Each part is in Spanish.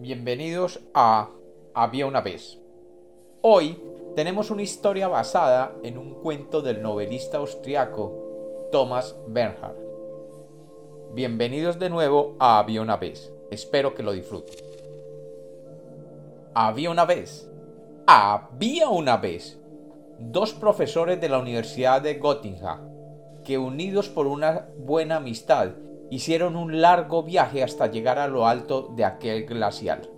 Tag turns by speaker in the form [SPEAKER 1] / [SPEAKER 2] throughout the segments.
[SPEAKER 1] Bienvenidos a Había una vez. Hoy tenemos una historia basada en un cuento del novelista austriaco Thomas Bernhard. Bienvenidos de nuevo a Había una vez. Espero que lo disfruten. Había una vez. Había una vez. Dos profesores de la Universidad de Göttingen que unidos por una buena amistad hicieron un largo viaje hasta llegar a lo alto de aquel glacial.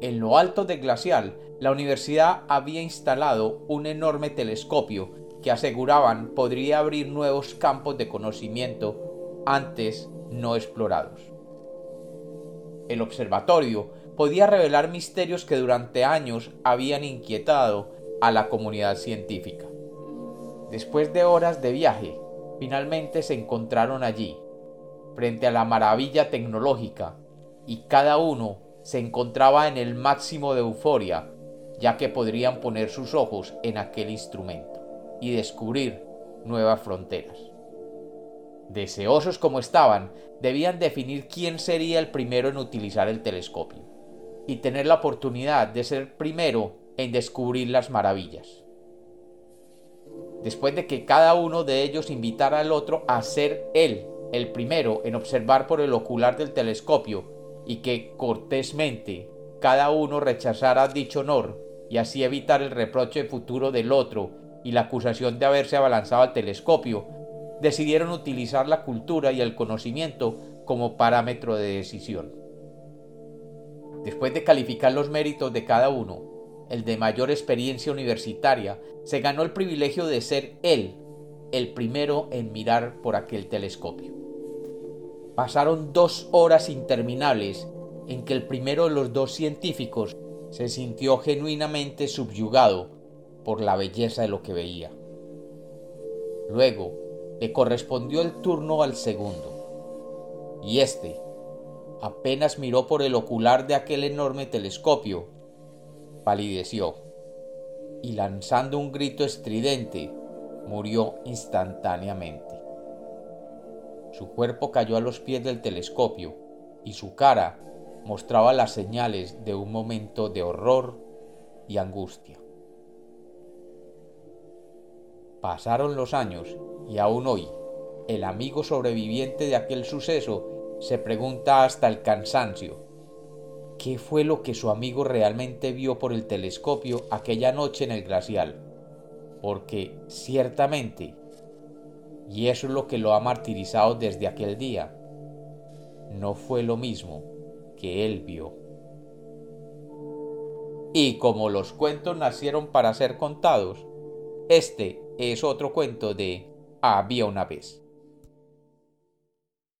[SPEAKER 1] En lo alto del glacial, la universidad había instalado un enorme telescopio que aseguraban podría abrir nuevos campos de conocimiento antes no explorados. El observatorio podía revelar misterios que durante años habían inquietado a la comunidad científica. Después de horas de viaje, finalmente se encontraron allí, frente a la maravilla tecnológica, y cada uno se encontraba en el máximo de euforia, ya que podrían poner sus ojos en aquel instrumento y descubrir nuevas fronteras. Deseosos como estaban, debían definir quién sería el primero en utilizar el telescopio y tener la oportunidad de ser primero en descubrir las maravillas después de que cada uno de ellos invitara al otro a ser él el primero en observar por el ocular del telescopio y que cortésmente cada uno rechazara dicho honor y así evitar el reproche futuro del otro y la acusación de haberse abalanzado al telescopio, decidieron utilizar la cultura y el conocimiento como parámetro de decisión. Después de calificar los méritos de cada uno, el de mayor experiencia universitaria, se ganó el privilegio de ser él el primero en mirar por aquel telescopio. Pasaron dos horas interminables en que el primero de los dos científicos se sintió genuinamente subyugado por la belleza de lo que veía. Luego le correspondió el turno al segundo, y éste apenas miró por el ocular de aquel enorme telescopio palideció y lanzando un grito estridente murió instantáneamente. Su cuerpo cayó a los pies del telescopio y su cara mostraba las señales de un momento de horror y angustia. Pasaron los años y aún hoy el amigo sobreviviente de aquel suceso se pregunta hasta el cansancio qué fue lo que su amigo realmente vio por el telescopio aquella noche en el glacial, porque ciertamente, y eso es lo que lo ha martirizado desde aquel día, no fue lo mismo que él vio. Y como los cuentos nacieron para ser contados, este es otro cuento de Había una vez.